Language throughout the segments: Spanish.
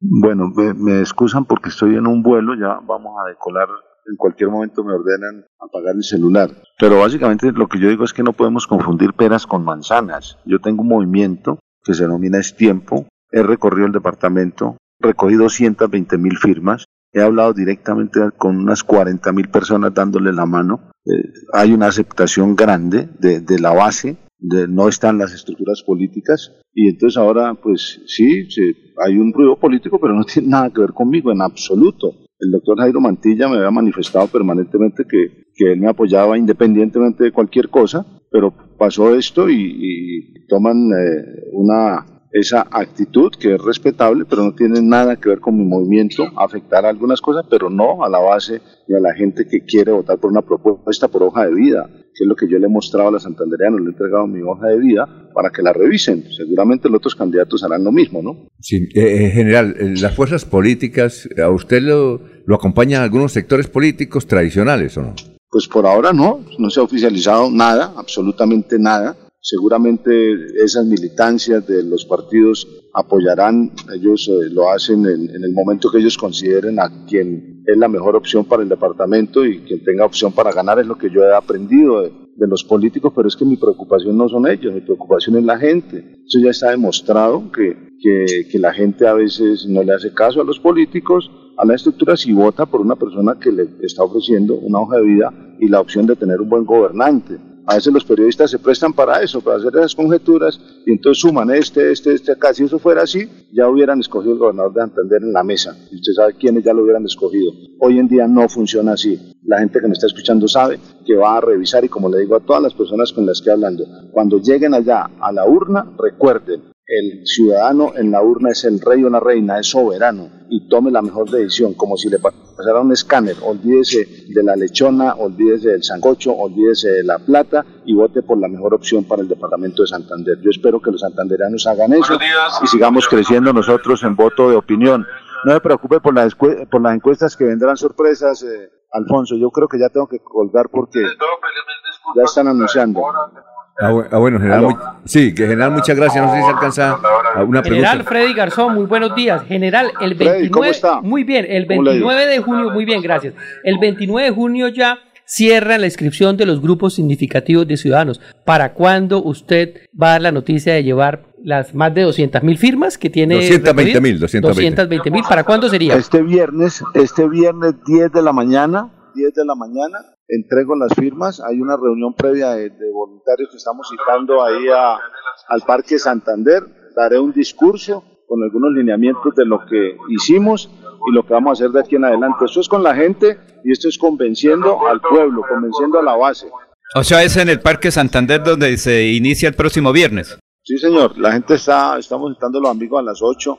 Bueno, me, excusan porque estoy en un vuelo, ya vamos a decolar en cualquier momento me ordenan apagar el celular. Pero básicamente lo que yo digo es que no podemos confundir peras con manzanas. Yo tengo un movimiento que se denomina Es Tiempo, he recorrido el departamento, recogí 220 mil firmas, he hablado directamente con unas 40 mil personas dándole la mano. Eh, hay una aceptación grande de, de la base, de, no están las estructuras políticas. Y entonces ahora pues sí, sí, hay un ruido político pero no tiene nada que ver conmigo en absoluto. El doctor Jairo Mantilla me había manifestado permanentemente que, que él me apoyaba independientemente de cualquier cosa, pero pasó esto y, y toman eh, una esa actitud que es respetable, pero no tiene nada que ver con mi movimiento, afectar a algunas cosas, pero no a la base y a la gente que quiere votar por una propuesta por hoja de vida, que es lo que yo le he mostrado a los santandereanos, le he entregado mi hoja de vida para que la revisen. Seguramente los otros candidatos harán lo mismo, ¿no? Sí, eh, en general, eh, las fuerzas políticas, ¿a usted lo, lo acompañan algunos sectores políticos tradicionales o no? Pues por ahora no, no se ha oficializado nada, absolutamente nada. Seguramente esas militancias de los partidos apoyarán, ellos eh, lo hacen en, el momento que ellos consideren a quien es la mejor opción para el departamento y quien tenga opción para ganar es lo que yo he aprendido de, de los políticos, pero es que mi preocupación no son ellos, mi preocupación es la gente. Eso ya está demostrado que, que la gente a veces no le hace caso a los políticos, a la estructura si vota por una persona que le está ofreciendo una hoja de vida y la opción de tener un buen gobernante a veces los periodistas se prestan para eso, para hacer esas conjeturas, y entonces suman este, este, este acá. Si eso fuera así, ya hubieran escogido el gobernador de Santander en la mesa. Usted sabe quiénes ya lo hubieran escogido. Hoy en día no funciona así. La gente que me está escuchando sabe que va a revisar, y como le digo a todas las personas con las que hablando, cuando lleguen allá a la urna, recuerden, el ciudadano en la urna es el rey o la reina, es soberano y tome la mejor decisión, como si le pasara un escáner, olvídese de la lechona, olvídese del sancocho, olvídese de la plata y vote por la mejor opción para el departamento de Santander. Yo espero que los santanderanos hagan eso y sigamos creciendo nosotros en voto de opinión. No me preocupe por, la por las encuestas que vendrán sorpresas, eh, Alfonso. Yo creo que ya tengo que colgar porque ya están anunciando. Ah, bueno, general, muy, sí, que general, muchas gracias. No sé si se alcanza una pregunta. General Freddy Garzón, muy buenos días. General, el 29, ¿cómo está? muy bien, el 29 de junio, muy bien, gracias. El 29 de junio ya cierra la inscripción de los grupos significativos de ciudadanos. ¿Para cuándo usted va a dar la noticia de llevar las más de 200 mil firmas que tiene? 220 mil, 220 mil. ¿Para cuándo sería? Este viernes, este viernes 10 de la mañana, 10 de la mañana, entrego las firmas. Hay una reunión previa de, de voluntarios que estamos citando ahí a, al Parque Santander. Daré un discurso con algunos lineamientos de lo que hicimos y lo que vamos a hacer de aquí en adelante. Esto es con la gente y esto es convenciendo al pueblo, convenciendo a la base. O sea, es en el Parque Santander donde se inicia el próximo viernes. Sí, señor. La gente está, estamos citando a los amigos a las 8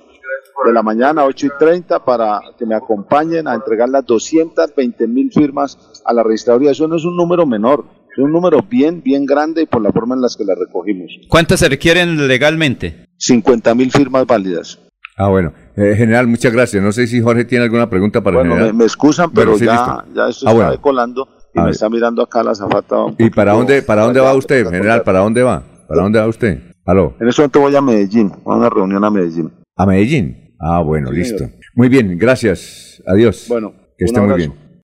de la mañana, 8 y 30, para que me acompañen a entregar las 220 mil firmas a la registraduría. Eso no es un número menor, es un número bien, bien grande y por la forma en las que la recogimos. ¿Cuántas se requieren legalmente? 50 mil firmas válidas. Ah, bueno. Eh, general, muchas gracias. No sé si Jorge tiene alguna pregunta para bueno, el general. Me, me excusan, pero, Pero sí, ya, ya esto Ah, está bueno. decolando y A me ver. está mirando acá la zafata. ¿Y para dónde, para dónde va usted, general? ¿Para dónde va? ¿Para dónde va usted? Aló. En este momento voy a Medellín, a una reunión a Medellín. ¿A Medellín? Ah, bueno, Sí, listo. señor. Muy bien, gracias. Adiós. Bueno, que esté muy bien.